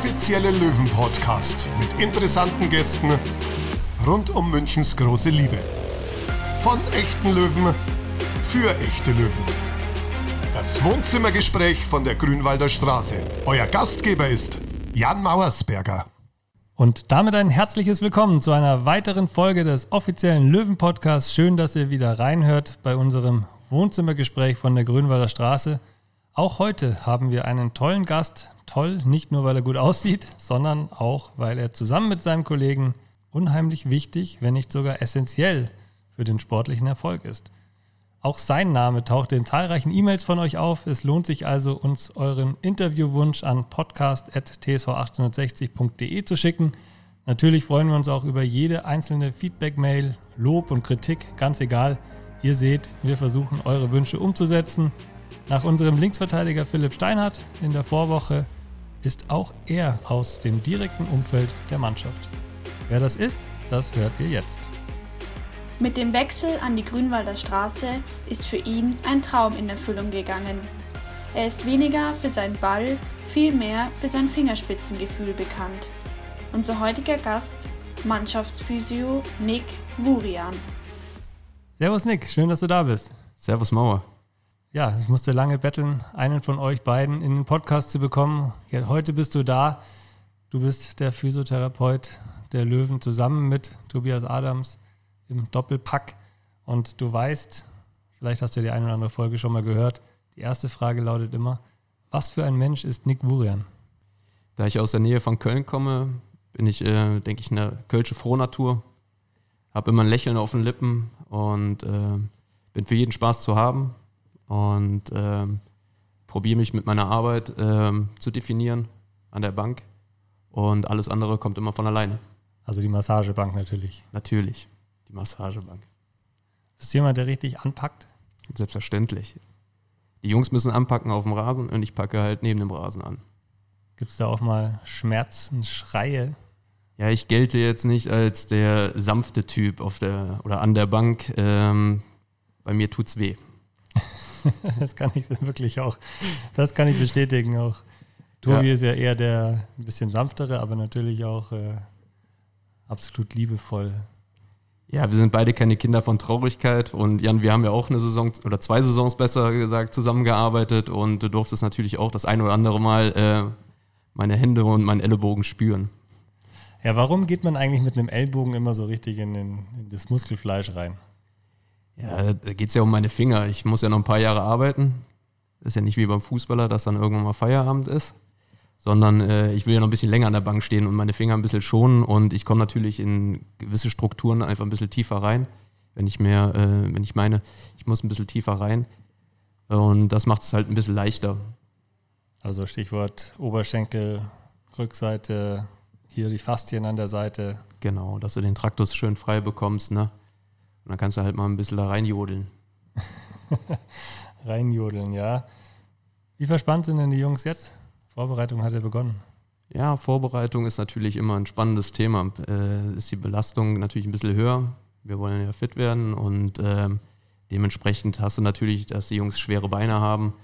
offizielle Löwen-Podcast mit interessanten Gästen rund um Münchens große Liebe. Von echten Löwen für echte Löwen. Das Wohnzimmergespräch von der Grünwalder Straße. Euer Gastgeber ist Jan Mauersberger. Und damit ein herzliches Willkommen zu einer weiteren Folge des offiziellen Löwen-Podcasts. Schön, dass ihr wieder reinhört bei unserem Wohnzimmergespräch von der Grünwalder Straße. Auch heute haben wir einen tollen Gast. Toll, nicht nur weil er gut aussieht, sondern auch weil er zusammen mit seinem Kollegen unheimlich wichtig, wenn nicht sogar essentiell für den sportlichen Erfolg ist. Auch sein Name taucht in zahlreichen E-Mails von euch auf. Es lohnt sich also, uns euren Interviewwunsch an podcast.tsv1860.de zu schicken. Natürlich freuen wir uns auch über jede einzelne Feedback-Mail, Lob und Kritik, ganz egal. Ihr seht, wir versuchen eure Wünsche umzusetzen. Nach unserem Linksverteidiger Philipp Steinhardt in der Vorwoche ist auch er aus dem direkten Umfeld der Mannschaft. Wer das ist, das hört ihr jetzt. Mit dem Wechsel an die Grünwalder Straße ist für ihn ein Traum in Erfüllung gegangen. Er ist weniger für seinen Ball, viel mehr für sein Fingerspitzengefühl bekannt. Unser heutiger Gast, Mannschaftsphysio Nick Wurian. Servus Nick, schön, dass du da bist. Servus Mauer. Ja, ich musste lange betteln, einen von euch beiden in den Podcast zu bekommen. Heute bist du da. Du bist der Physiotherapeut der Löwen zusammen mit Tobias Adams im Doppelpack. Und du weißt, vielleicht hast du die eine oder andere Folge schon mal gehört, die erste Frage lautet immer, was für ein Mensch ist Nick Wurian? Da ich aus der Nähe von Köln komme, bin ich, äh, denke ich, eine kölsche Frohnatur. Habe immer ein Lächeln auf den Lippen und äh, bin für jeden Spaß zu haben und ähm, probiere mich mit meiner Arbeit ähm, zu definieren an der Bank und alles andere kommt immer von alleine. Also die Massagebank natürlich. Natürlich, die Massagebank. Bist du jemand, der richtig anpackt? Selbstverständlich. Die Jungs müssen anpacken auf dem Rasen und ich packe halt neben dem Rasen an. Gibt es da auch mal Schmerzen, Schreie? Ja, ich gelte jetzt nicht als der sanfte Typ auf der oder an der Bank. Ähm, bei mir tut's weh. das kann ich wirklich auch, das kann ich bestätigen auch. Tobi ja. ist ja eher der ein bisschen sanftere, aber natürlich auch äh, absolut liebevoll. Ja, wir sind beide keine Kinder von Traurigkeit und Jan, wir haben ja auch eine Saison oder zwei Saisons besser gesagt zusammengearbeitet und du durftest natürlich auch das ein oder andere Mal äh, meine Hände und meinen Ellenbogen spüren. Ja, warum geht man eigentlich mit einem Ellbogen immer so richtig in, den, in das Muskelfleisch rein? Ja, da geht es ja um meine Finger. Ich muss ja noch ein paar Jahre arbeiten. Das ist ja nicht wie beim Fußballer, dass dann irgendwann mal Feierabend ist, sondern äh, ich will ja noch ein bisschen länger an der Bank stehen und meine Finger ein bisschen schonen und ich komme natürlich in gewisse Strukturen einfach ein bisschen tiefer rein, wenn ich mehr, äh, wenn ich meine, ich muss ein bisschen tiefer rein. Und das macht es halt ein bisschen leichter. Also Stichwort Oberschenkel, Rückseite, hier die Faszien an der Seite. Genau, dass du den Traktus schön frei bekommst, ne? Und dann kannst du halt mal ein bisschen da reinjodeln. reinjodeln, ja. Wie verspannt sind denn die Jungs jetzt? Vorbereitung hat ja begonnen. Ja, Vorbereitung ist natürlich immer ein spannendes Thema. Äh, ist die Belastung natürlich ein bisschen höher. Wir wollen ja fit werden und äh, dementsprechend hast du natürlich, dass die Jungs schwere Beine haben,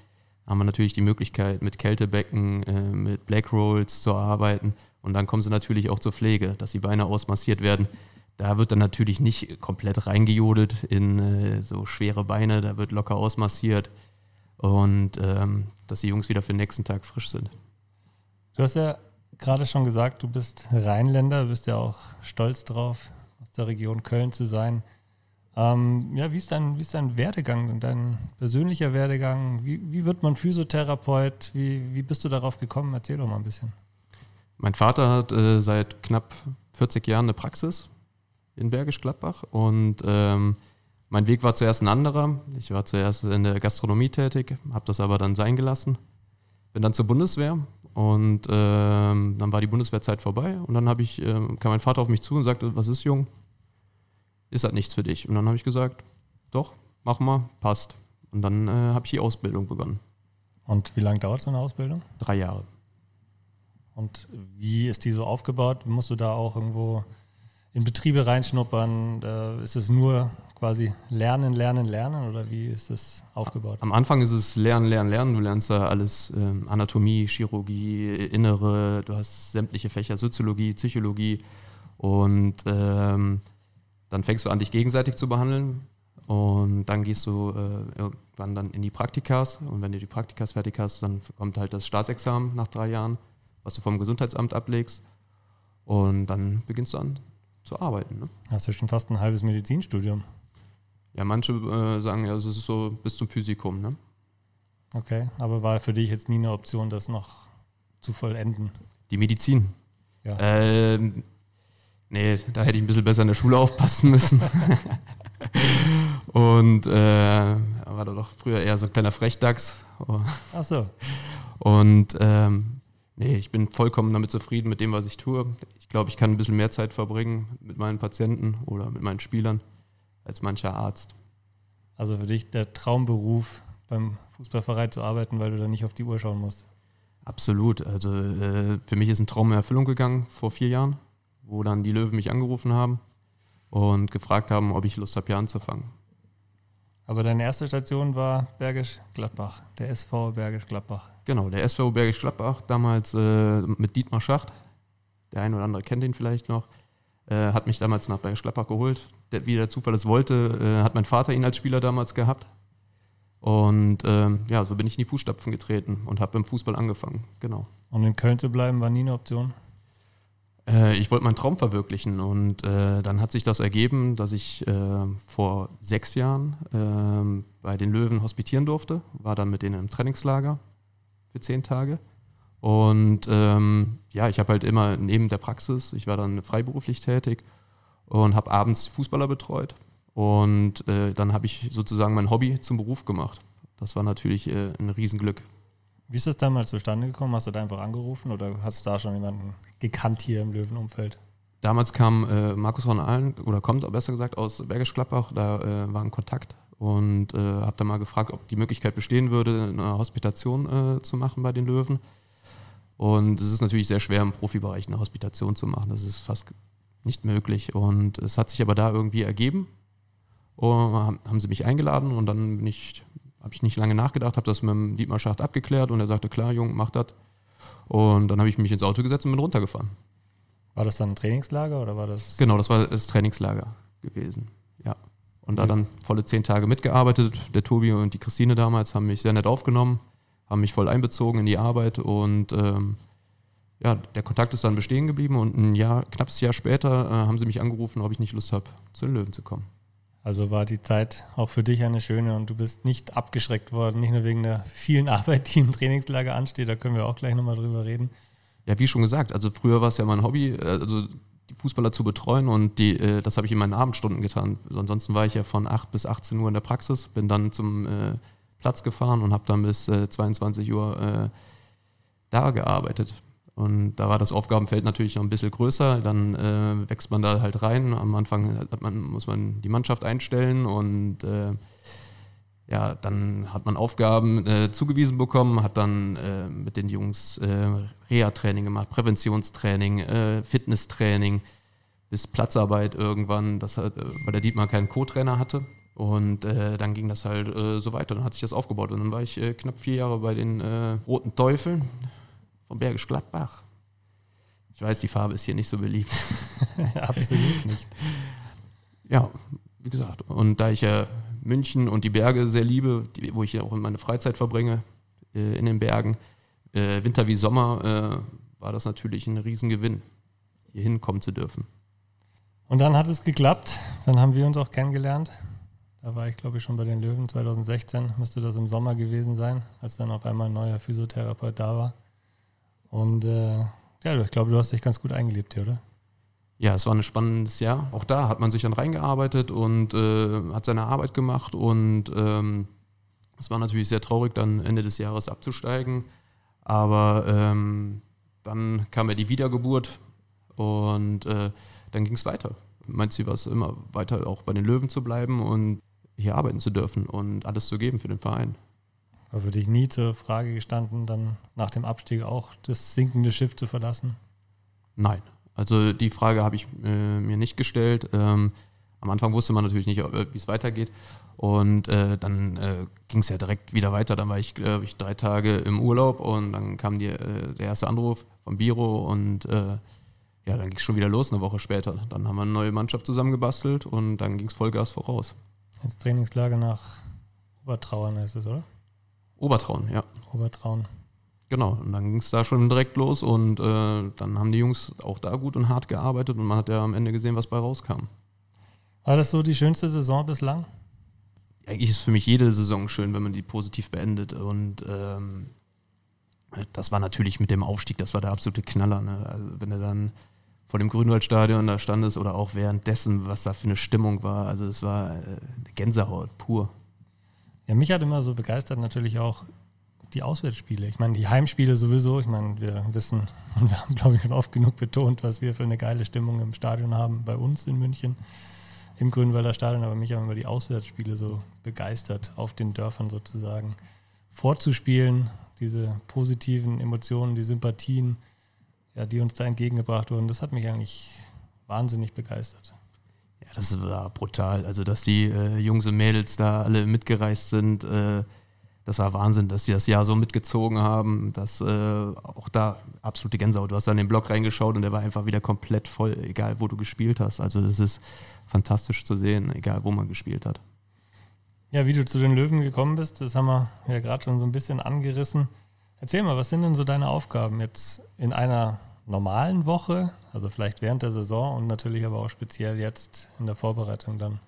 haben wir natürlich die Möglichkeit, mit Kältebecken, äh, mit Black Rolls zu arbeiten. Und dann kommen sie natürlich auch zur Pflege, dass die Beine ausmassiert werden. Da wird dann natürlich nicht komplett reingejodelt in äh, so schwere Beine, da wird locker ausmassiert und ähm, dass die Jungs wieder für den nächsten Tag frisch sind. Du hast ja gerade schon gesagt, du bist Rheinländer, du bist ja auch stolz drauf, aus der Region Köln zu sein. Ähm, ja, wie ist, dein, wie ist dein Werdegang, dein persönlicher Werdegang? Wie, wie wird man Physiotherapeut? Wie, wie bist du darauf gekommen? Erzähl doch mal ein bisschen. Mein Vater hat äh, seit knapp 40 Jahren eine Praxis in Bergisch Gladbach und ähm, mein Weg war zuerst ein anderer. Ich war zuerst in der Gastronomie tätig, habe das aber dann sein gelassen. Bin dann zur Bundeswehr und ähm, dann war die Bundeswehrzeit vorbei und dann ich, äh, kam mein Vater auf mich zu und sagte, was ist jung? Ist halt nichts für dich. Und dann habe ich gesagt, doch, mach mal, passt. Und dann äh, habe ich die Ausbildung begonnen. Und wie lange dauert so eine Ausbildung? Drei Jahre. Und wie ist die so aufgebaut? Musst du da auch irgendwo in Betriebe reinschnuppern? Ist es nur quasi lernen, lernen, lernen oder wie ist das aufgebaut? Am Anfang ist es lernen, lernen, lernen. Du lernst da alles ähm, Anatomie, Chirurgie, Innere, du hast sämtliche Fächer, Soziologie, Psychologie und ähm, dann fängst du an, dich gegenseitig zu behandeln und dann gehst du äh, irgendwann dann in die Praktikas und wenn du die Praktikas fertig hast, dann kommt halt das Staatsexamen nach drei Jahren, was du vom Gesundheitsamt ablegst und dann beginnst du an zu arbeiten. Ne? Hast du schon fast ein halbes Medizinstudium. Ja, manche äh, sagen ja, es ist so bis zum Physikum. Ne? Okay, aber war für dich jetzt nie eine Option, das noch zu vollenden? Die Medizin? Ja. Ähm, nee, da hätte ich ein bisschen besser in der Schule aufpassen müssen. Und äh, war da doch früher eher so ein kleiner Frechdachs. Ach so. Und ähm, nee, ich bin vollkommen damit zufrieden mit dem, was ich tue. Ich glaube, ich kann ein bisschen mehr Zeit verbringen mit meinen Patienten oder mit meinen Spielern als mancher Arzt. Also für dich der Traumberuf, beim Fußballverein zu arbeiten, weil du da nicht auf die Uhr schauen musst. Absolut. Also äh, für mich ist ein Traum in Erfüllung gegangen vor vier Jahren, wo dann die Löwen mich angerufen haben und gefragt haben, ob ich Lust habe, hier anzufangen. Aber deine erste Station war Bergisch Gladbach, der SV Bergisch Gladbach. Genau, der SV Bergisch Gladbach, damals äh, mit Dietmar Schacht. Der eine oder andere kennt ihn vielleicht noch. Äh, hat mich damals nach Bergisch Gladbach geholt. Der, wie der Zufall es wollte, äh, hat mein Vater ihn als Spieler damals gehabt. Und ähm, ja, so bin ich in die Fußstapfen getreten und habe im Fußball angefangen. Genau. Und in Köln zu bleiben war nie eine Option? Äh, ich wollte meinen Traum verwirklichen und äh, dann hat sich das ergeben, dass ich äh, vor sechs Jahren ähm, bei den Löwen hospitieren durfte, war dann mit denen im Trainingslager für zehn Tage. Und ähm, ja, ich habe halt immer neben der Praxis, ich war dann freiberuflich tätig und habe abends Fußballer betreut. Und äh, dann habe ich sozusagen mein Hobby zum Beruf gemacht. Das war natürlich äh, ein Riesenglück. Wie ist das damals zustande gekommen? Hast du da einfach angerufen oder hast du da schon jemanden gekannt hier im Löwenumfeld? Damals kam äh, Markus von Allen, oder kommt besser gesagt aus Bergisch Gladbach, da äh, war ein Kontakt und äh, habe da mal gefragt, ob die Möglichkeit bestehen würde, eine Hospitation äh, zu machen bei den Löwen. Und es ist natürlich sehr schwer im Profibereich eine Hospitation zu machen. Das ist fast nicht möglich. Und es hat sich aber da irgendwie ergeben. Und haben sie mich eingeladen und dann bin ich habe ich nicht lange nachgedacht, habe das mit dem Dietmar Schacht abgeklärt und er sagte, klar, Jung, mach das. Und dann habe ich mich ins Auto gesetzt und bin runtergefahren. War das dann ein Trainingslager oder war das? Genau, das war das Trainingslager gewesen, ja. Und da dann volle zehn Tage mitgearbeitet. Der Tobi und die Christine damals haben mich sehr nett aufgenommen, haben mich voll einbezogen in die Arbeit und ähm, ja, der Kontakt ist dann bestehen geblieben und ein Jahr, knappes Jahr später äh, haben sie mich angerufen, ob ich nicht Lust habe, zu den Löwen zu kommen. Also war die Zeit auch für dich eine schöne und du bist nicht abgeschreckt worden, nicht nur wegen der vielen Arbeit, die im Trainingslager ansteht, da können wir auch gleich nochmal drüber reden. Ja, wie schon gesagt, also früher war es ja mein Hobby, äh, also die Fußballer zu betreuen und die, äh, das habe ich in meinen Abendstunden getan. Ansonsten war ich ja von 8 bis 18 Uhr in der Praxis, bin dann zum äh, Platz gefahren und habe dann bis 22 Uhr da gearbeitet. Und da war das Aufgabenfeld natürlich noch ein bisschen größer. Dann äh, wächst man da halt rein. Am Anfang man, muss man die Mannschaft einstellen und äh, ja, dann hat man Aufgaben äh, zugewiesen bekommen, hat dann äh, mit den Jungs äh, Reha-Training gemacht, Präventionstraining, äh, Fitnesstraining, bis Platzarbeit irgendwann, das hat, weil der Dietmar keinen Co-Trainer hatte. Und äh, dann ging das halt äh, so weiter. Dann hat sich das aufgebaut. Und dann war ich äh, knapp vier Jahre bei den äh, Roten Teufeln von Bergisch Gladbach. Ich weiß, die Farbe ist hier nicht so beliebt. Absolut nicht. Ja, wie gesagt. Und da ich ja München und die Berge sehr liebe, die, wo ich ja auch meine Freizeit verbringe, äh, in den Bergen, äh, Winter wie Sommer, war das natürlich ein Riesengewinn, hier hinkommen zu dürfen. Und dann hat es geklappt. Dann haben wir uns auch kennengelernt. Da war ich, glaube ich, schon bei den Löwen 2016, müsste das im Sommer gewesen sein, als dann auf einmal ein neuer Physiotherapeut da war. Und äh, ja, ich glaube, du hast dich ganz gut eingelebt hier, oder? Ja, es war ein spannendes Jahr. Auch da hat man sich dann reingearbeitet und äh, hat seine Arbeit gemacht. Und ähm, es war natürlich sehr traurig, dann Ende des Jahres abzusteigen. Aber ähm, dann kam ja die Wiedergeburt und äh, dann ging es weiter. Mein Ziel war es immer weiter auch bei den Löwen zu bleiben und hier arbeiten zu dürfen und alles zu geben für den Verein. War für dich nie zur Frage gestanden, dann nach dem Abstieg auch das sinkende Schiff zu verlassen? Nein. Also die Frage habe ich äh, mir nicht gestellt. Ähm, am Anfang wusste man natürlich nicht, wie es weitergeht. Und äh, dann äh, ging es ja direkt wieder weiter. Dann war ich, glaube ich, drei Tage im Urlaub und dann kam die, äh, der erste Anruf vom Biro und äh, ja, dann ging es schon wieder los eine Woche später. Dann haben wir eine neue Mannschaft zusammengebastelt und dann ging es Vollgas voraus. Ins Trainingslager nach Obertrauern heißt es, oder? Obertrauen, ja. Obertrauen. Genau, und dann ging es da schon direkt los und äh, dann haben die Jungs auch da gut und hart gearbeitet und man hat ja am Ende gesehen, was bei rauskam. War das so die schönste Saison bislang? eigentlich ist für mich jede Saison schön, wenn man die positiv beendet. Und ähm, das war natürlich mit dem Aufstieg, das war der absolute Knaller. Ne? Also wenn du dann vor dem Grünwaldstadion da standest oder auch währenddessen, was da für eine Stimmung war. Also es war äh, Gänsehaut pur. Ja, mich hat immer so begeistert natürlich auch die Auswärtsspiele. Ich meine, die Heimspiele sowieso. Ich meine, wir wissen und wir haben, glaube ich, schon oft genug betont, was wir für eine geile Stimmung im Stadion haben bei uns in München im Grünwalder Stadion, aber mich haben immer die Auswärtsspiele so begeistert, auf den Dörfern sozusagen vorzuspielen, diese positiven Emotionen, die Sympathien, ja, die uns da entgegengebracht wurden. Das hat mich eigentlich wahnsinnig begeistert. Ja, das war brutal. Also, dass die äh, Jungs und Mädels da alle mitgereist sind, äh, das war Wahnsinn, dass sie das Jahr so mitgezogen haben, dass äh, auch da absolute Gänsehaut. Du hast da in den Blog reingeschaut und der war einfach wieder komplett voll, egal wo du gespielt hast. Also das ist fantastisch zu sehen, egal wo man gespielt hat. Ja, wie du zu den Löwen gekommen bist, das haben wir ja gerade schon so ein bisschen angerissen. Erzähl mal, was sind denn so deine Aufgaben jetzt in einer normalen Woche, also vielleicht während der Saison und natürlich aber auch speziell jetzt in der Vorbereitung dann?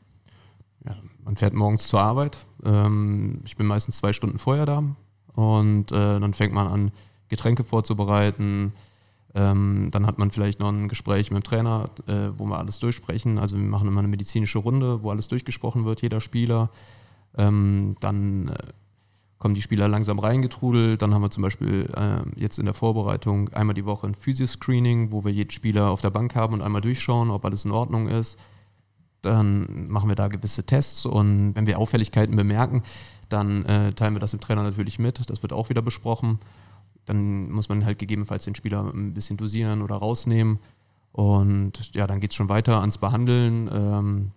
ja, man fährt morgens zur Arbeit. Ähm, ich bin meistens zwei Stunden vorher da und äh, dann fängt man an, Getränke vorzubereiten. Ähm, dann hat man vielleicht noch ein Gespräch mit dem Trainer, äh, wo wir alles durchsprechen. Also wir machen immer eine medizinische Runde, wo alles durchgesprochen wird, jeder Spieler. Ähm, dann äh, kommen die Spieler langsam reingetrudelt. Dann haben wir zum Beispiel äh, jetzt in der Vorbereitung einmal die Woche ein Physio-Screening, wo wir jeden Spieler auf der Bank haben und einmal durchschauen, ob alles in Ordnung ist dann machen wir da gewisse Tests und wenn wir Auffälligkeiten bemerken, dann äh, teilen wir das dem Trainer natürlich mit. Das wird auch wieder besprochen. Dann muss man halt gegebenenfalls den Spieler ein bisschen dosieren oder rausnehmen. Und ja, dann geht es schon weiter ans Behandeln. Ähm,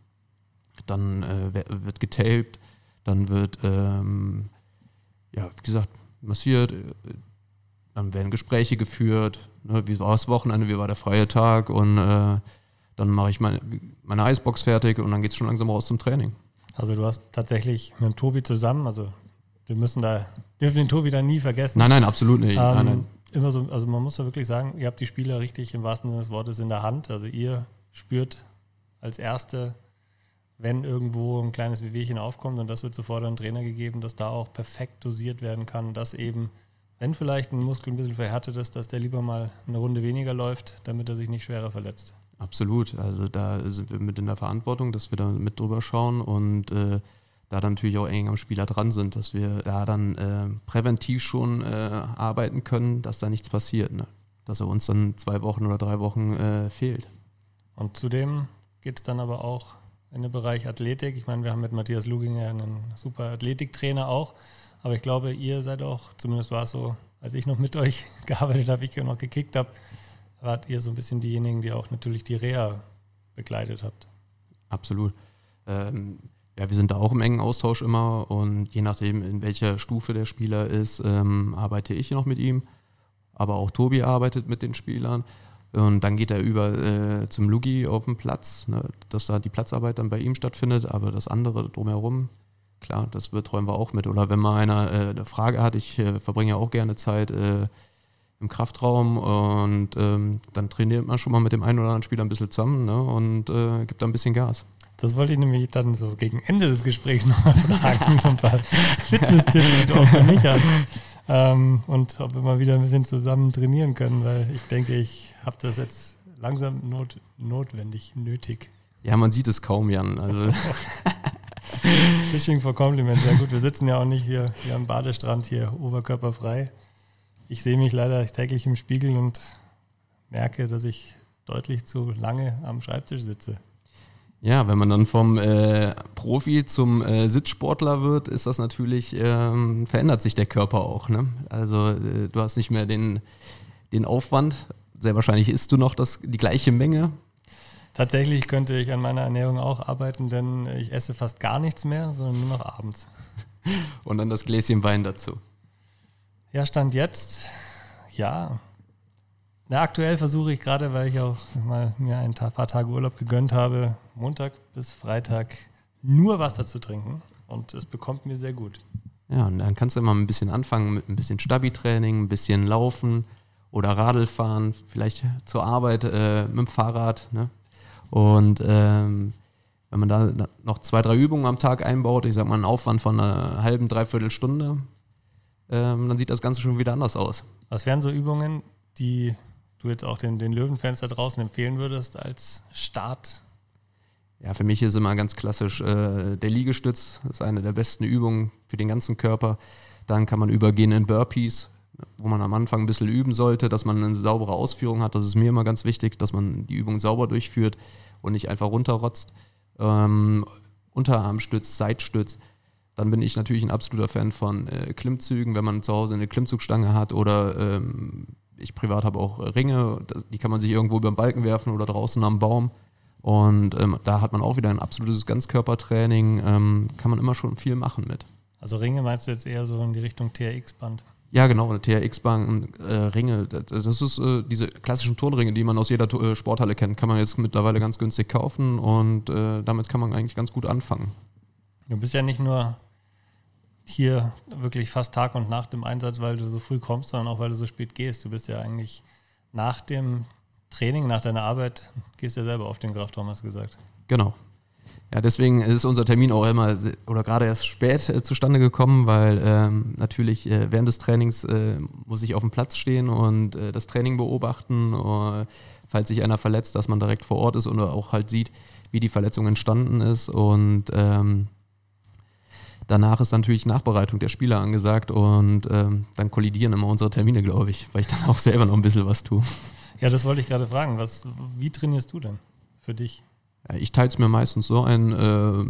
dann äh, wird getaped, dann wird, ähm, ja, wie gesagt, massiert. Dann werden Gespräche geführt. Ne, wie war das Wochenende, wie war der freie Tag und äh, dann mache ich meine, meine Eisbox fertig und dann geht es schon langsam raus zum Training. Also du hast tatsächlich mit dem Tobi zusammen, also wir müssen da, dürfen den Tobi da nie vergessen. Nein, nein, absolut nicht. Ähm, nein, nein. Immer so, also man muss ja wirklich sagen, ihr habt die Spieler richtig im wahrsten Sinne des Wortes in der Hand. Also ihr spürt als Erste, wenn irgendwo ein kleines Wehwehchen aufkommt und das wird sofort an den Trainer gegeben, dass da auch perfekt dosiert werden kann, dass eben, wenn vielleicht ein Muskel ein bisschen verhärtet ist, dass der lieber mal eine Runde weniger läuft, damit er sich nicht schwerer verletzt. Absolut. Also da sind wir mit in der Verantwortung, dass wir da mit drüber schauen und äh, da dann natürlich auch eng am Spieler dran sind, dass wir da dann äh, präventiv schon äh, arbeiten können, dass da nichts passiert. Ne? Dass er uns dann zwei Wochen oder drei Wochen äh, fehlt. Und zudem geht es dann aber auch in den Bereich Athletik. Ich meine, wir haben mit Matthias Luginger einen super Athletiktrainer auch. Aber ich glaube, ihr seid auch, zumindest war es so, als ich noch mit euch gearbeitet habe, ich noch gekickt habe, wart ihr so ein bisschen diejenigen, die auch natürlich die Reha begleitet habt. Absolut. Ähm, ja, wir sind da auch im engen Austausch immer und je nachdem, in welcher Stufe der Spieler ist, ähm, arbeite ich noch mit ihm. Aber auch Tobi arbeitet mit den Spielern. Und dann geht er über äh, zum Lugi auf den Platz, ne, dass da die Platzarbeit dann bei ihm stattfindet, aber das andere drumherum, klar, das betreuen wir auch mit. Oder wenn mal einer äh, eine Frage hat, ich äh, verbringe ja auch gerne Zeit äh, im Kraftraum und ähm, dann trainiert man schon mal mit dem einen oder anderen Spieler ein bisschen zusammen ne, und äh, gibt da ein bisschen Gas. Das wollte ich nämlich dann so gegen Ende des Gesprächs nochmal fragen, so ein paar Fitness-Tipps, die du auch für mich hast. Ähm, und ob wir mal wieder ein bisschen zusammen trainieren können, weil ich denke, ich habe das jetzt langsam not, notwendig, nötig. Ja, man sieht es kaum, Jan. Also. Fishing for Compliments, ja gut, wir sitzen ja auch nicht hier, hier am Badestrand, hier oberkörperfrei ich sehe mich leider täglich im Spiegel und merke, dass ich deutlich zu lange am Schreibtisch sitze. Ja, wenn man dann vom äh, Profi zum äh, Sitzsportler wird, ist das natürlich, ähm, verändert sich der Körper auch. Ne? Also äh, du hast nicht mehr den, den Aufwand. Sehr wahrscheinlich isst du noch das, die gleiche Menge. Tatsächlich könnte ich an meiner Ernährung auch arbeiten, denn ich esse fast gar nichts mehr, sondern nur noch abends. Und dann das Gläschen Wein dazu. Ja, Stand jetzt, ja. Na, aktuell versuche ich gerade, weil ich auch mal mir ein paar Tage Urlaub gegönnt habe, Montag bis Freitag nur Wasser zu trinken. Und es bekommt mir sehr gut. Ja, und dann kannst du immer ein bisschen anfangen mit ein bisschen Stabi-Training, ein bisschen Laufen oder Radl fahren, vielleicht zur Arbeit äh, mit dem Fahrrad. Ne? Und ähm, wenn man da noch zwei, drei Übungen am Tag einbaut, ich sag mal einen Aufwand von einer halben, dreiviertel Stunde, ähm, dann sieht das Ganze schon wieder anders aus. Was wären so Übungen, die du jetzt auch den, den Löwenfans da draußen empfehlen würdest als Start? Ja, für mich ist immer ganz klassisch äh, der Liegestütz. Das ist eine der besten Übungen für den ganzen Körper. Dann kann man übergehen in Burpees, wo man am Anfang ein bisschen üben sollte, dass man eine saubere Ausführung hat. Das ist mir immer ganz wichtig, dass man die Übung sauber durchführt und nicht einfach runterrotzt. Ähm, Unterarmstütz, Seitstütz. Dann bin ich natürlich ein absoluter Fan von äh, Klimmzügen, wenn man zu Hause eine Klimmzugstange hat oder ähm, ich privat habe auch Ringe, die kann man sich irgendwo über den Balken werfen oder draußen am Baum. Und ähm, da hat man auch wieder ein absolutes Ganzkörpertraining, ähm, kann man immer schon viel machen mit. Also Ringe meinst du jetzt eher so in die Richtung TRX-Band? Ja, genau, eine TRX-Band, äh, Ringe. Das ist äh, diese klassischen Turnringe, die man aus jeder äh, Sporthalle kennt, kann man jetzt mittlerweile ganz günstig kaufen und äh, damit kann man eigentlich ganz gut anfangen. Du bist ja nicht nur hier wirklich fast Tag und Nacht im Einsatz, weil du so früh kommst, sondern auch weil du so spät gehst. Du bist ja eigentlich nach dem Training, nach deiner Arbeit, gehst ja selber auf den Kraftraum, hast du gesagt. Genau. Ja, deswegen ist unser Termin auch immer oder gerade erst spät äh, zustande gekommen, weil ähm, natürlich äh, während des Trainings äh, muss ich auf dem Platz stehen und äh, das Training beobachten, oder, falls sich einer verletzt, dass man direkt vor Ort ist und auch halt sieht, wie die Verletzung entstanden ist und ähm, danach ist natürlich Nachbereitung der Spieler angesagt und ähm, dann kollidieren immer unsere Termine, glaube ich, weil ich dann auch selber noch ein bisschen was tue. Ja, das wollte ich gerade fragen. Was, wie trainierst du denn für dich? Ich teile es mir meistens so ein, äh,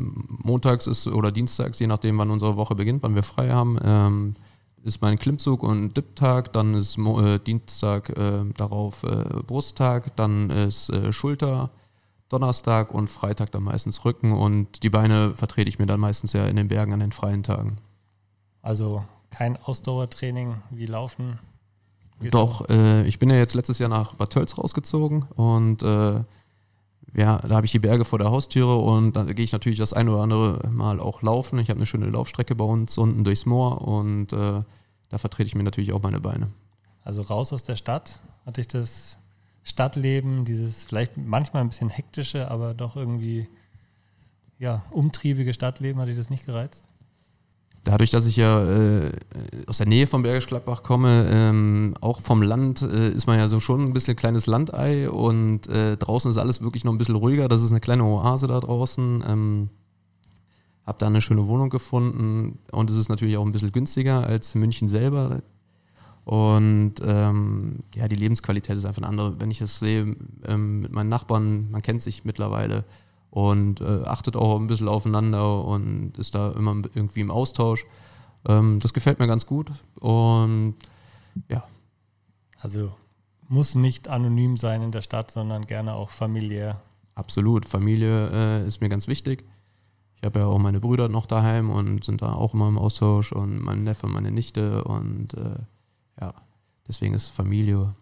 montags ist oder dienstags, je nachdem, wann unsere Woche beginnt, wann wir frei haben, ähm, ist mein Klimmzug und Dip-Tag, dann ist äh, Dienstag äh, darauf äh, Brusttag, dann ist äh, Schulter, Donnerstag und Freitag dann meistens Rücken und die Beine vertrete ich mir dann meistens ja in den Bergen an den freien Tagen. Also kein Ausdauertraining wie Laufen? Doch, äh, ich bin ja jetzt letztes Jahr nach Bad Tölz rausgezogen und ja, da habe ich die Berge vor der Haustüre und dann gehe ich natürlich das ein oder andere Mal auch laufen. Ich habe eine schöne Laufstrecke bei uns unten durchs Moor und äh, da vertrete ich mir natürlich auch meine Beine. Also raus aus der Stadt, hatte ich das Stadtleben, dieses vielleicht manchmal ein bisschen hektische, aber doch irgendwie ja, umtriebige Stadtleben, hat dich das nicht gereizt? Dadurch, dass ich ja äh, aus der Nähe von Bergisch Gladbach komme, ähm, auch vom Land, äh, ist man ja so schon ein bisschen kleines Landei und äh, draußen ist alles wirklich noch ein bisschen ruhiger. Das ist eine kleine Oase da draußen. Ähm, hab da eine schöne Wohnung gefunden und es ist natürlich auch ein bisschen günstiger als München selber. Und ähm, ja, die Lebensqualität ist einfach eine andere. Wenn ich das sehe ähm, mit meinen Nachbarn, man kennt sich mittlerweile und äh, achtet auch ein bisschen aufeinander und ist da immer irgendwie im Austausch. Ähm, das gefällt mir ganz gut und ja. Also muss nicht anonym sein in der Stadt, sondern gerne auch familiär. Absolut, Familie äh, ist mir ganz wichtig. Ich habe ja auch meine Brüder noch daheim und sind da auch immer im Austausch und mein Neffe, meine Nichte und äh, ja, deswegen ist Familie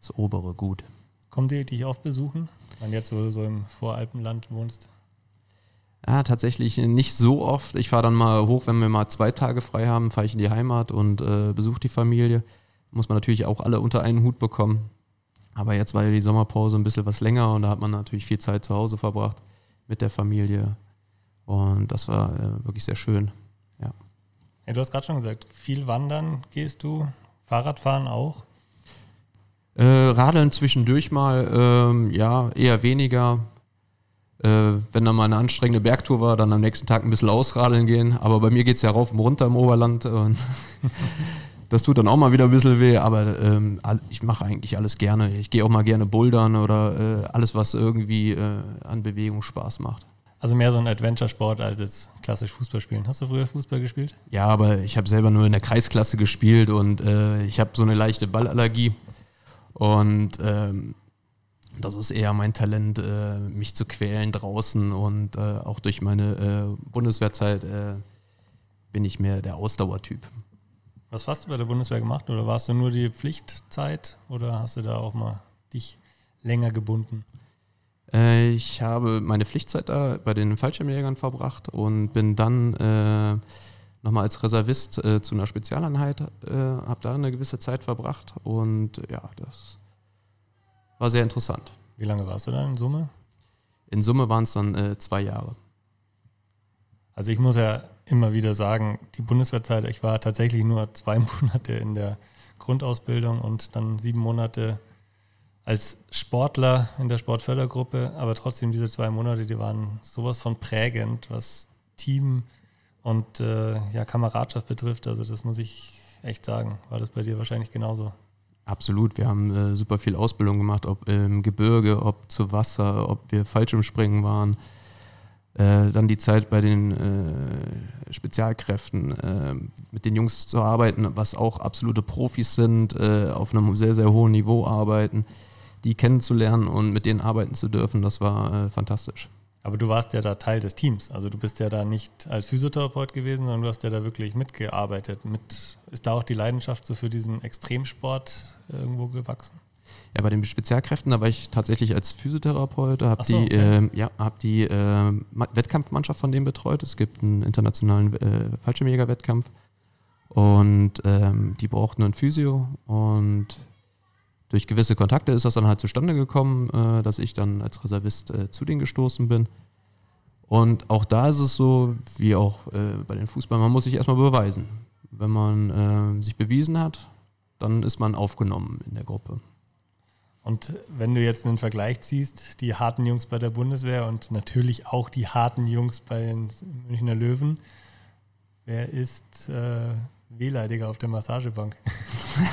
das obere Gut. Kommt ihr dich oft besuchen, wenn jetzt so, so im Voralpenland wohnst? Ja, tatsächlich nicht so oft. Ich fahre dann mal hoch, wenn wir mal zwei Tage frei haben, fahre ich in die Heimat und äh, besuche die Familie. Muss man natürlich auch alle unter einen Hut bekommen. Aber jetzt war ja die Sommerpause ein bisschen was länger und da hat man natürlich viel Zeit zu Hause verbracht mit der Familie. Und das war äh, wirklich sehr schön. Ja. ja du hast gerade schon gesagt, viel wandern gehst du, Fahrradfahren auch. Äh, Radeln zwischendurch mal, ähm, ja, eher weniger. Äh, wenn dann mal eine anstrengende Bergtour war, dann am nächsten Tag ein bisschen ausradeln gehen. Aber bei mir geht es ja rauf und runter im Oberland und das tut dann auch mal wieder ein bisschen weh. Aber ähm, ich mache eigentlich alles gerne. Ich gehe auch mal gerne bouldern oder äh, alles, was irgendwie äh, an Bewegung Spaß macht. Also mehr so ein Adventure-Sport als jetzt klassisch Fußball spielen. Hast du früher Fußball gespielt? Ja, aber ich habe selber nur in der Kreisklasse gespielt und äh, ich habe so eine leichte Ballallergie. Und ähm, das ist eher mein Talent, äh, mich zu quälen draußen und äh, auch durch meine äh, Bundeswehrzeit äh, bin ich mehr der Ausdauertyp. Was hast du bei der Bundeswehr gemacht oder warst du nur die Pflichtzeit oder hast du da auch mal dich länger gebunden? Äh, ich habe meine Pflichtzeit da bei den Fallschirmjägern verbracht und bin dann äh, nochmal als Reservist äh, zu einer Spezialeinheit, äh, habe da eine gewisse Zeit verbracht und ja, das war sehr interessant. Wie lange warst du dann in Summe? In Summe waren es dann äh, zwei Jahre. Also ich muss ja immer wieder sagen, die Bundeswehrzeit, ich war tatsächlich nur zwei Monate in der Grundausbildung und dann sieben Monate als Sportler in der Sportfördergruppe, aber trotzdem diese zwei Monate, die waren sowas von prägend, was Team und äh, ja, Kameradschaft betrifft. Also das muss ich echt sagen. War das bei dir wahrscheinlich genauso? Absolut. Wir haben äh, super viel Ausbildung gemacht, ob im Gebirge, ob zu Wasser, ob wir Fallschirmspringen waren. Äh, dann die Zeit bei den äh, Spezialkräften, äh, mit den Jungs zu arbeiten, was auch absolute Profis sind, äh, auf einem sehr, sehr hohen Niveau arbeiten die kennenzulernen und mit denen arbeiten zu dürfen, das war äh, fantastisch. Aber du warst ja da Teil des Teams. Also du bist ja da nicht als Physiotherapeut gewesen, sondern du hast ja da wirklich mitgearbeitet. Mit, ist da auch die Leidenschaft so für diesen Extremsport irgendwo gewachsen? Ja, bei den Spezialkräften, da war ich tatsächlich als Physiotherapeut, habe so, die, okay. äh, ja, hab die äh, Wettkampfmannschaft von denen betreut. Es gibt einen internationalen äh, Fallschirmjäger-Wettkampf und ähm, die brauchten einen Physio und durch gewisse Kontakte ist das dann halt zustande gekommen, äh, dass ich dann als Reservist äh, zu denen gestoßen bin. Und auch da ist es so, wie auch äh, bei den Fußballern, man muss sich erstmal beweisen. Wenn man äh, sich bewiesen hat, dann ist man aufgenommen in der Gruppe. Und wenn du jetzt einen Vergleich ziehst, die harten Jungs bei der Bundeswehr und natürlich auch die harten Jungs bei den Münchner Löwen, wer ist äh, wehleidiger auf der Massagebank?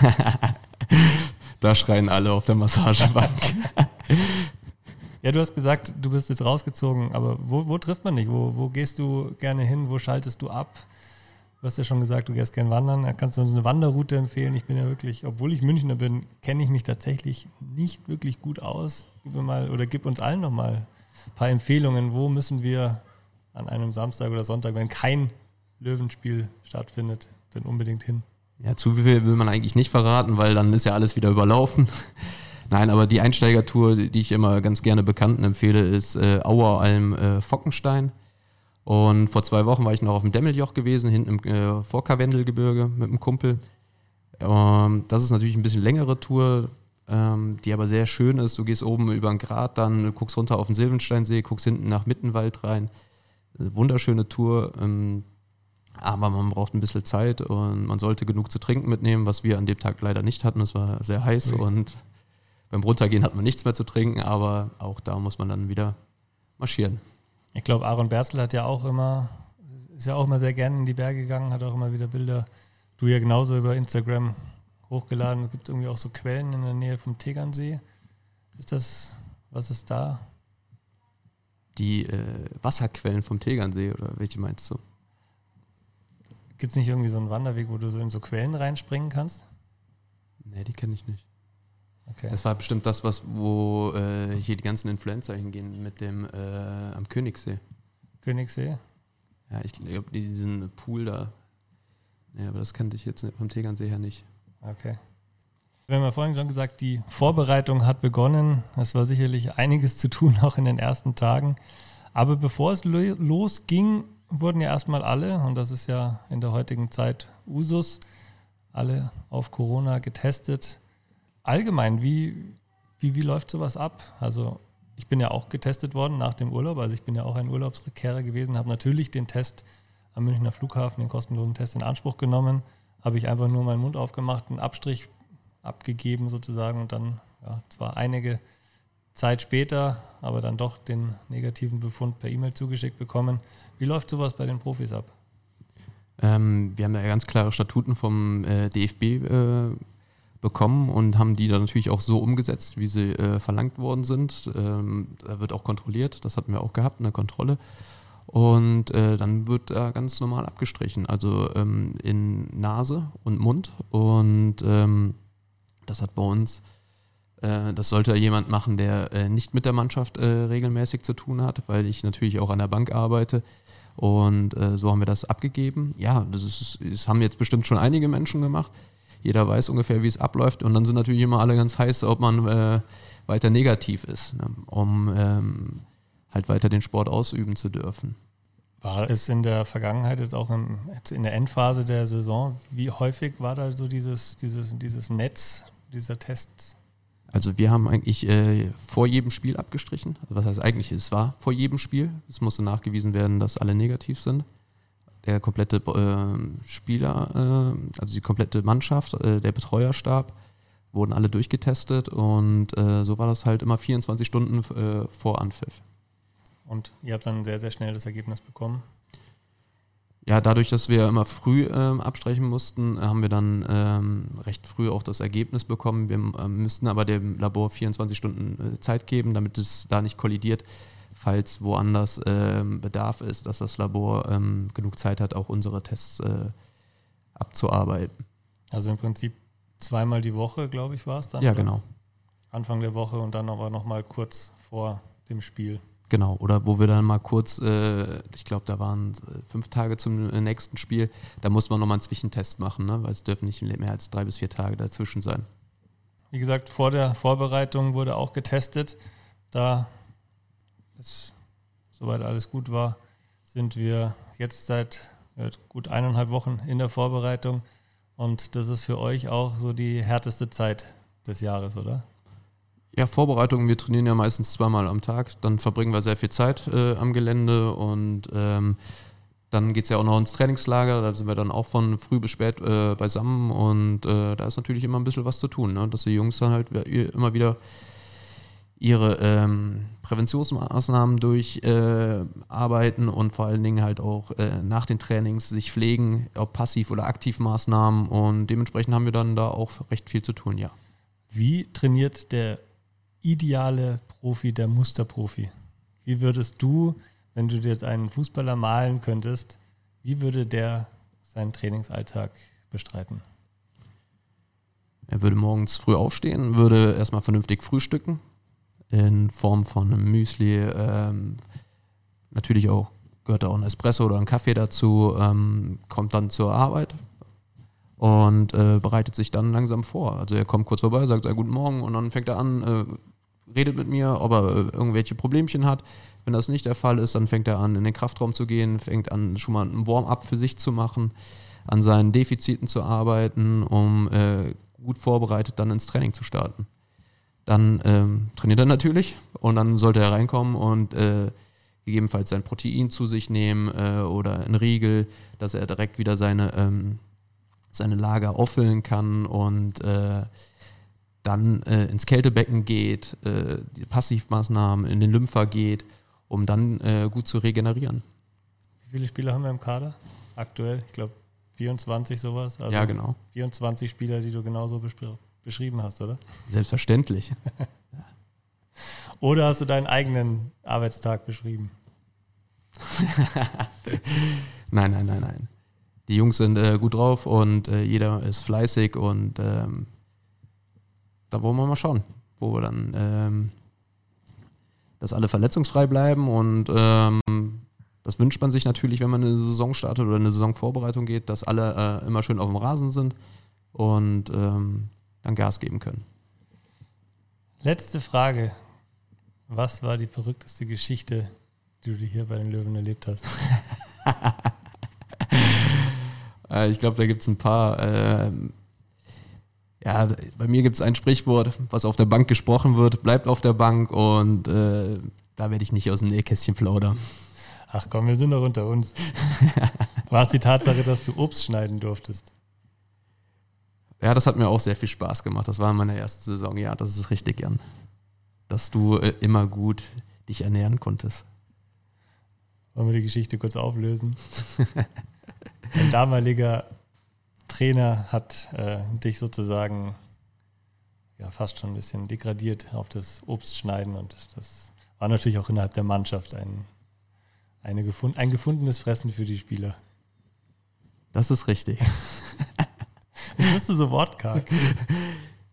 Da schreien alle auf der Massagebank. ja, du hast gesagt, du bist jetzt rausgezogen, aber wo, wo trifft man dich? Wo, wo gehst du gerne hin? Wo schaltest du ab? Du hast ja schon gesagt, du gehst gerne wandern. Kannst du uns eine Wanderroute empfehlen. Ich bin ja wirklich, obwohl ich Münchner bin, kenne ich mich tatsächlich nicht wirklich gut aus. Gib mir mal oder gib uns allen nochmal ein paar Empfehlungen. Wo müssen wir an einem Samstag oder Sonntag, wenn kein Löwenspiel stattfindet, denn unbedingt hin? Ja, zu viel will man eigentlich nicht verraten, weil dann ist ja alles wieder überlaufen. Nein, aber die Einsteigertour, die ich immer ganz gerne Bekannten empfehle, ist äh, Aueralm äh, Fockenstein. Und vor zwei Wochen war ich noch auf dem Demmeljoch gewesen, hinten im äh, Vorkarwendelgebirge mit einem Kumpel. Ähm, das ist natürlich ein bisschen längere Tour, ähm, die aber sehr schön ist. Du gehst oben über den Grat, dann guckst runter auf den Silbensteinsee, guckst hinten nach Mittenwald rein. Wunderschöne Tour. Ähm, aber man braucht ein bisschen Zeit und man sollte genug zu trinken mitnehmen, was wir an dem Tag leider nicht hatten. Es war sehr heiß okay. und beim Runtergehen hat man nichts mehr zu trinken, aber auch da muss man dann wieder marschieren. Ich glaube, Aaron Berzel hat ja auch immer, ist ja auch immer sehr gerne in die Berge gegangen, hat auch immer wieder Bilder, du ja genauso über Instagram hochgeladen. Es gibt irgendwie auch so Quellen in der Nähe vom Tegernsee. Ist das, was ist da? Die äh, Wasserquellen vom Tegernsee oder welche meinst du? Gibt es nicht irgendwie so einen Wanderweg, wo du so in so Quellen reinspringen kannst? Nee, die kenne ich nicht. Okay. Das war bestimmt das, was, wo äh, hier die ganzen Influencer hingehen mit dem äh, am Königssee. Königssee? Ja, ich glaube, diesen Pool da. Ja, aber das kannte ich jetzt vom Tegernsee her nicht. Okay. Wir haben ja vorhin schon gesagt, die Vorbereitung hat begonnen. Es war sicherlich einiges zu tun, auch in den ersten Tagen. Aber bevor es losging, wurden ja erstmal alle, und das ist ja in der heutigen Zeit Usus, alle auf Corona getestet. Allgemein, wie, wie, wie läuft sowas ab? Also ich bin ja auch getestet worden nach dem Urlaub, also ich bin ja auch ein Urlaubsrückkehrer gewesen, habe natürlich den Test am Münchner Flughafen, den kostenlosen Test in Anspruch genommen, habe ich einfach nur meinen Mund aufgemacht, einen Abstrich abgegeben sozusagen und dann ja, zwar einige Zeit später, aber dann doch den negativen Befund per E-Mail zugeschickt bekommen. Wie läuft sowas bei den Profis ab? Ähm, wir haben da ganz klare Statuten vom äh, DFB äh, bekommen und haben die dann natürlich auch so umgesetzt, wie sie äh, verlangt worden sind. Ähm, da wird auch kontrolliert, das hatten wir auch gehabt, eine Kontrolle. Und äh, dann wird da ganz normal abgestrichen, also ähm, in Nase und Mund. Und ähm, das hat bei uns das sollte jemand machen, der äh, nicht mit der Mannschaft äh, regelmäßig zu tun hat, weil ich natürlich auch an der Bank arbeite. Und äh, so haben wir das abgegeben. Ja, das, ist, das haben jetzt bestimmt schon einige Menschen gemacht. Jeder weiß ungefähr, wie es abläuft. Und dann sind natürlich immer alle ganz heiß, ob man äh, weiter negativ ist, ne? um ähm, halt weiter den Sport ausüben zu dürfen. War es in der Vergangenheit jetzt auch in der Endphase der Saison, wie häufig war da so dieses, dieses, dieses Netz dieser Tests? Also wir haben eigentlich äh, vor jedem Spiel abgestrichen. Also was heißt eigentlich, es war vor jedem Spiel. Es musste nachgewiesen werden, dass alle negativ sind. Der komplette äh, Spieler, äh, also die komplette Mannschaft, äh, der Betreuerstab, wurden alle durchgetestet und äh, so war das halt immer 24 Stunden äh, vor Anpfiff. Und ihr habt dann sehr, sehr schnell das Ergebnis bekommen? Ja, dadurch, dass wir immer früh ähm, abstreichen mussten, haben wir dann ähm, recht früh auch das Ergebnis bekommen. Wir ähm, müssten aber dem Labor 24 Stunden äh, Zeit geben, damit es da nicht kollidiert, falls woanders ähm, Bedarf ist, dass das Labor ähm, genug Zeit hat, auch unsere Tests äh, abzuarbeiten. Also im Prinzip zweimal die Woche, glaube ich, war es dann? Ja, oder? genau. Anfang der Woche und dann aber nochmal kurz vor dem Spiel. Genau, oder wo wir dann mal kurz, äh, ich glaube, da waren fünf Tage zum nächsten Spiel, da muss man nochmal einen Zwischentest machen, ne? weil es dürfen nicht mehr als drei bis vier Tage dazwischen sein. Wie gesagt, vor der Vorbereitung wurde auch getestet. Da es soweit alles gut war, sind wir jetzt seit gut eineinhalb Wochen in der Vorbereitung. Und das ist für euch auch so die härteste Zeit des Jahres, oder? Ja, Vorbereitung, wir trainieren ja meistens zweimal am Tag. Dann verbringen wir sehr viel Zeit äh, am Gelände und ähm, dann geht es ja auch noch ins Trainingslager. Da sind wir dann auch von früh bis spät äh, beisammen und äh, da ist natürlich immer ein bisschen was zu tun, ne? dass die Jungs dann halt immer wieder ihre ähm, Präventionsmaßnahmen durcharbeiten äh, und vor allen Dingen halt auch äh, nach den Trainings sich pflegen, ob Passiv- oder Aktivmaßnahmen und dementsprechend haben wir dann da auch recht viel zu tun, ja. Wie trainiert der ideale Profi, der Musterprofi? Wie würdest du, wenn du dir jetzt einen Fußballer malen könntest, wie würde der seinen Trainingsalltag bestreiten? Er würde morgens früh aufstehen, würde erstmal vernünftig frühstücken, in Form von einem Müsli. Ähm, natürlich auch gehört auch ein Espresso oder ein Kaffee dazu, ähm, kommt dann zur Arbeit, und äh, bereitet sich dann langsam vor. Also er kommt kurz vorbei, sagt, guten Morgen und dann fängt er an, äh, redet mit mir, ob er äh, irgendwelche Problemchen hat. Wenn das nicht der Fall ist, dann fängt er an, in den Kraftraum zu gehen, fängt an, schon mal ein Warm-up für sich zu machen, an seinen Defiziten zu arbeiten, um äh, gut vorbereitet dann ins Training zu starten. Dann ähm, trainiert er natürlich und dann sollte er reinkommen und äh, gegebenenfalls sein Protein zu sich nehmen äh, oder ein Riegel, dass er direkt wieder seine ähm, seine Lager auffüllen kann und äh, dann äh, ins Kältebecken geht, äh, die Passivmaßnahmen in den Lympher geht, um dann äh, gut zu regenerieren. Wie viele Spieler haben wir im Kader aktuell? Ich glaube 24 sowas. Also ja, genau. 24 Spieler, die du genauso beschrieben hast, oder? Selbstverständlich. oder hast du deinen eigenen Arbeitstag beschrieben? nein, nein, nein, nein die Jungs sind äh, gut drauf und äh, jeder ist fleißig und ähm, da wollen wir mal schauen, wo wir dann, ähm, dass alle verletzungsfrei bleiben und ähm, das wünscht man sich natürlich, wenn man eine Saison startet oder eine Saisonvorbereitung geht, dass alle äh, immer schön auf dem Rasen sind und ähm, dann Gas geben können. Letzte Frage. Was war die verrückteste Geschichte, die du hier bei den Löwen erlebt hast? Ich glaube, da gibt es ein paar. Äh, ja, bei mir gibt es ein Sprichwort, was auf der Bank gesprochen wird, bleibt auf der Bank und äh, da werde ich nicht aus dem Nähkästchen plaudern. Ach komm, wir sind doch unter uns. War es die Tatsache, dass du Obst schneiden durftest? Ja, das hat mir auch sehr viel Spaß gemacht. Das war meine erste Saison, ja, das ist richtig, Jan. Dass du äh, immer gut dich ernähren konntest. Wollen wir die Geschichte kurz auflösen? Ein damaliger Trainer hat äh, dich sozusagen ja fast schon ein bisschen degradiert auf das Obstschneiden und das war natürlich auch innerhalb der Mannschaft ein, eine gefund, ein gefundenes Fressen für die Spieler. Das ist richtig. Ich du so wortkarg.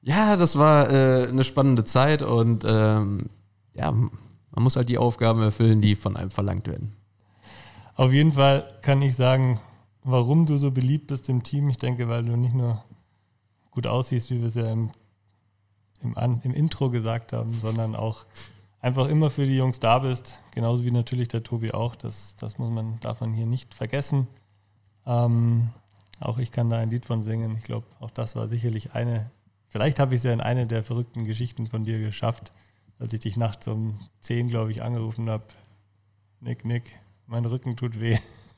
Ja, das war äh, eine spannende Zeit und ähm, ja, man muss halt die Aufgaben erfüllen, die von einem verlangt werden. Auf jeden Fall kann ich sagen, warum du so beliebt bist im Team. Ich denke, weil du nicht nur gut aussiehst, wie wir es ja im, im, im Intro gesagt haben, sondern auch einfach immer für die Jungs da bist. Genauso wie natürlich der Tobi auch. Das, das muss man, darf man hier nicht vergessen. Ähm, auch ich kann da ein Lied von singen. Ich glaube, auch das war sicherlich eine Vielleicht habe ich es ja in eine der verrückten Geschichten von dir geschafft, als ich dich nachts um 10, glaube ich, angerufen habe. Nick, Nick, mein Rücken tut weh.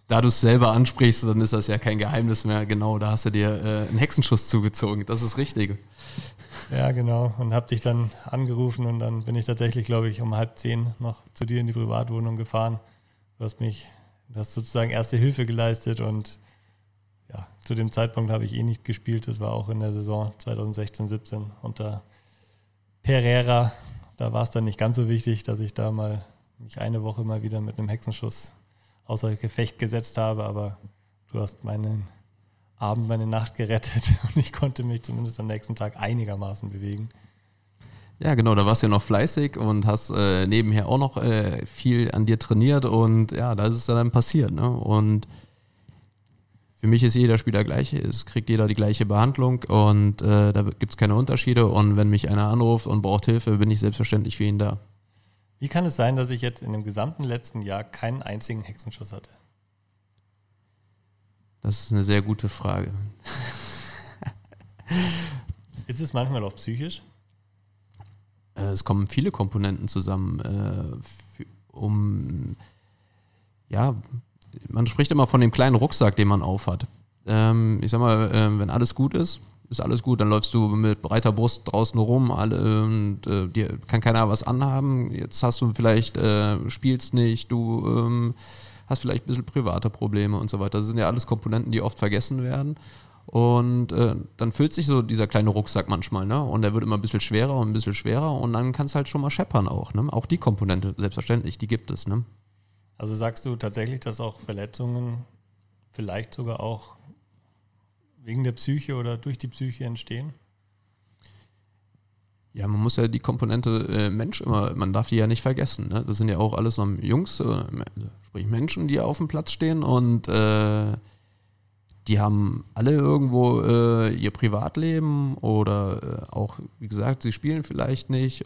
Da du es selber ansprichst, dann ist das ja kein Geheimnis mehr. Genau, da hast du dir äh, einen Hexenschuss zugezogen. Das ist richtig. Ja, genau. Und habe dich dann angerufen und dann bin ich tatsächlich, glaube ich, um halb zehn noch zu dir in die Privatwohnung gefahren. Du hast mich, du hast sozusagen erste Hilfe geleistet und ja, zu dem Zeitpunkt habe ich eh nicht gespielt. Das war auch in der Saison 2016, 17 unter Pereira. Da war es dann nicht ganz so wichtig, dass ich da mal mich eine Woche mal wieder mit einem Hexenschuss außer Gefecht gesetzt habe, aber du hast meinen Abend, meine Nacht gerettet und ich konnte mich zumindest am nächsten Tag einigermaßen bewegen. Ja, genau, da warst du ja noch fleißig und hast äh, nebenher auch noch äh, viel an dir trainiert und ja, da ist es dann passiert. Ne? Und für mich ist jeder Spieler gleich, es kriegt jeder die gleiche Behandlung und äh, da gibt es keine Unterschiede. Und wenn mich einer anruft und braucht Hilfe, bin ich selbstverständlich für ihn da. Wie kann es sein, dass ich jetzt in dem gesamten letzten Jahr keinen einzigen Hexenschuss hatte? Das ist eine sehr gute Frage. ist es manchmal auch psychisch? Äh, es kommen viele Komponenten zusammen, äh, um ja, man spricht immer von dem kleinen Rucksack, den man aufhat. Ähm, ich sag mal, äh, wenn alles gut ist, ist alles gut, dann läufst du mit breiter Brust draußen rum alle, und äh, dir kann keiner was anhaben. Jetzt hast du vielleicht, äh, spielst nicht, du ähm, hast vielleicht ein bisschen private Probleme und so weiter. Das sind ja alles Komponenten, die oft vergessen werden. Und äh, dann füllt sich so dieser kleine Rucksack manchmal, ne? Und der wird immer ein bisschen schwerer und ein bisschen schwerer und dann kann es halt schon mal scheppern auch, ne? Auch die Komponente, selbstverständlich, die gibt es, ne? Also sagst du tatsächlich, dass auch Verletzungen vielleicht sogar auch wegen der Psyche oder durch die Psyche entstehen? Ja, man muss ja die Komponente äh, Mensch immer, man darf die ja nicht vergessen. Ne? Das sind ja auch alles noch Jungs, äh, sprich Menschen, die auf dem Platz stehen und äh, die haben alle irgendwo äh, ihr Privatleben oder äh, auch, wie gesagt, sie spielen vielleicht nicht.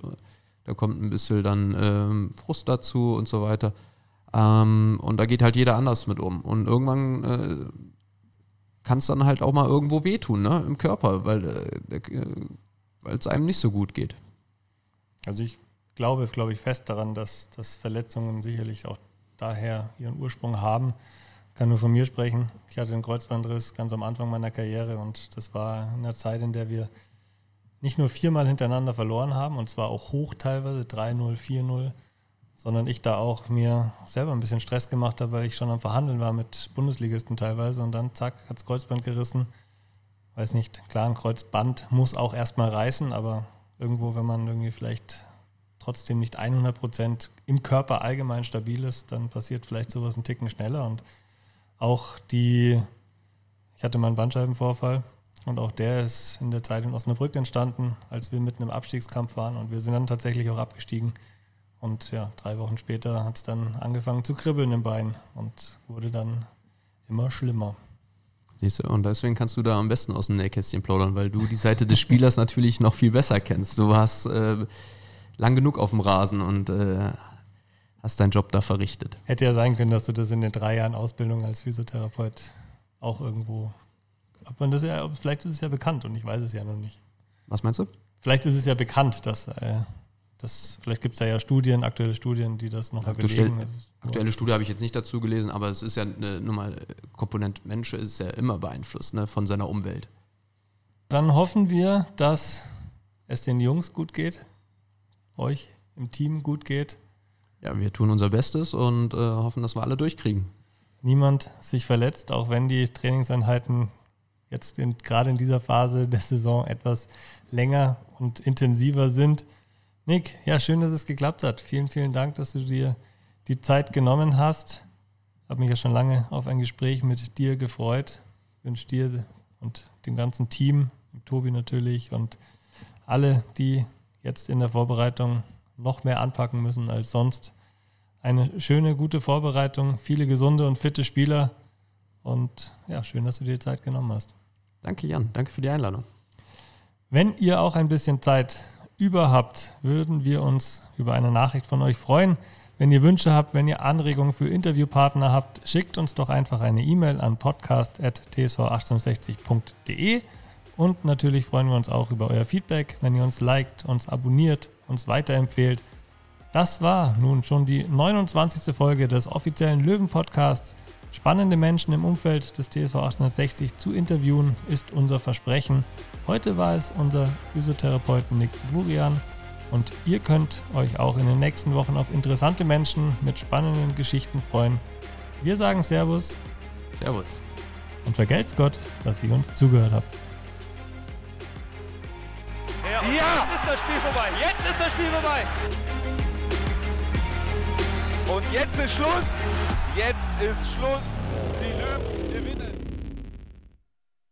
Da kommt ein bisschen dann ähm, Frust dazu und so weiter. Ähm, und da geht halt jeder anders mit um. Und irgendwann äh, kann es dann halt auch mal irgendwo wehtun, ne, im Körper, weil äh, es einem nicht so gut geht. Also ich glaube, glaube ich fest daran, dass, dass Verletzungen sicherlich auch daher ihren Ursprung haben. Ich kann nur von mir sprechen. Ich hatte einen Kreuzbandriss ganz am Anfang meiner Karriere und das war in einer Zeit, in der wir nicht nur viermal hintereinander verloren haben und zwar auch hoch teilweise, 3-0, 4-0, sondern ich da auch mir selber ein bisschen Stress gemacht habe, weil ich schon am Verhandeln war mit Bundesligisten teilweise und dann zack, hat das Kreuzband gerissen. Weiß nicht, klar, ein Kreuzband muss auch erstmal reißen, aber irgendwo, wenn man irgendwie vielleicht trotzdem nicht 100 Prozent im Körper allgemein stabil ist, dann passiert vielleicht sowas einen Ticken schneller und auch die, ich hatte meinen Bandscheibenvorfall und auch der ist in der Zeit in Osnabrück entstanden, als wir mitten im Abstiegskampf waren und wir sind dann tatsächlich auch abgestiegen. Und ja, drei Wochen später hat es dann angefangen zu kribbeln im Bein und wurde dann immer schlimmer. Siehst du, und deswegen kannst du da am besten aus dem Nähkästchen plaudern, weil du die Seite des Spielers natürlich noch viel besser kennst. Du warst äh, lang genug auf dem Rasen und äh, hast deinen Job da verrichtet. Hätte ja sein können, dass du das in den drei Jahren Ausbildung als Physiotherapeut auch irgendwo. Ob man das ja, vielleicht ist es ja bekannt und ich weiß es ja noch nicht. Was meinst du? Vielleicht ist es ja bekannt, dass äh, das, vielleicht gibt es da ja Studien, aktuelle Studien, die das noch belegen. Aktuelle Studie habe ich jetzt nicht dazu gelesen, aber es ist ja eine, nur mal Komponent Mensch ist ja immer beeinflusst ne, von seiner Umwelt. Dann hoffen wir, dass es den Jungs gut geht, euch im Team gut geht. Ja, wir tun unser Bestes und äh, hoffen, dass wir alle durchkriegen. Niemand sich verletzt, auch wenn die Trainingseinheiten jetzt in, gerade in dieser Phase der Saison etwas länger und intensiver sind. Nick, ja, schön, dass es geklappt hat. Vielen, vielen Dank, dass du dir die Zeit genommen hast. Habe mich ja schon lange auf ein Gespräch mit dir gefreut. Ich wünsche dir und dem ganzen Team, Tobi natürlich und alle, die jetzt in der Vorbereitung noch mehr anpacken müssen als sonst. Eine schöne, gute Vorbereitung, viele gesunde und fitte Spieler. Und ja, schön, dass du dir die Zeit genommen hast. Danke, Jan. Danke für die Einladung. Wenn ihr auch ein bisschen Zeit über habt, würden wir uns über eine Nachricht von euch freuen. Wenn ihr Wünsche habt, wenn ihr Anregungen für Interviewpartner habt, schickt uns doch einfach eine E-Mail an podcast.tsv1860.de. Und natürlich freuen wir uns auch über euer Feedback, wenn ihr uns liked, uns abonniert, uns weiterempfehlt. Das war nun schon die 29. Folge des offiziellen Löwen-Podcasts. Spannende Menschen im Umfeld des TSV 1860 zu interviewen, ist unser Versprechen. Heute war es unser Physiotherapeut Nick Burian und ihr könnt euch auch in den nächsten Wochen auf interessante Menschen mit spannenden Geschichten freuen. Wir sagen Servus. Servus. Und vergelt's Gott, dass ihr uns zugehört habt. Ja, ja, jetzt ist das Spiel vorbei. Jetzt ist das Spiel vorbei. Und jetzt ist Schluss. Jetzt ist Schluss.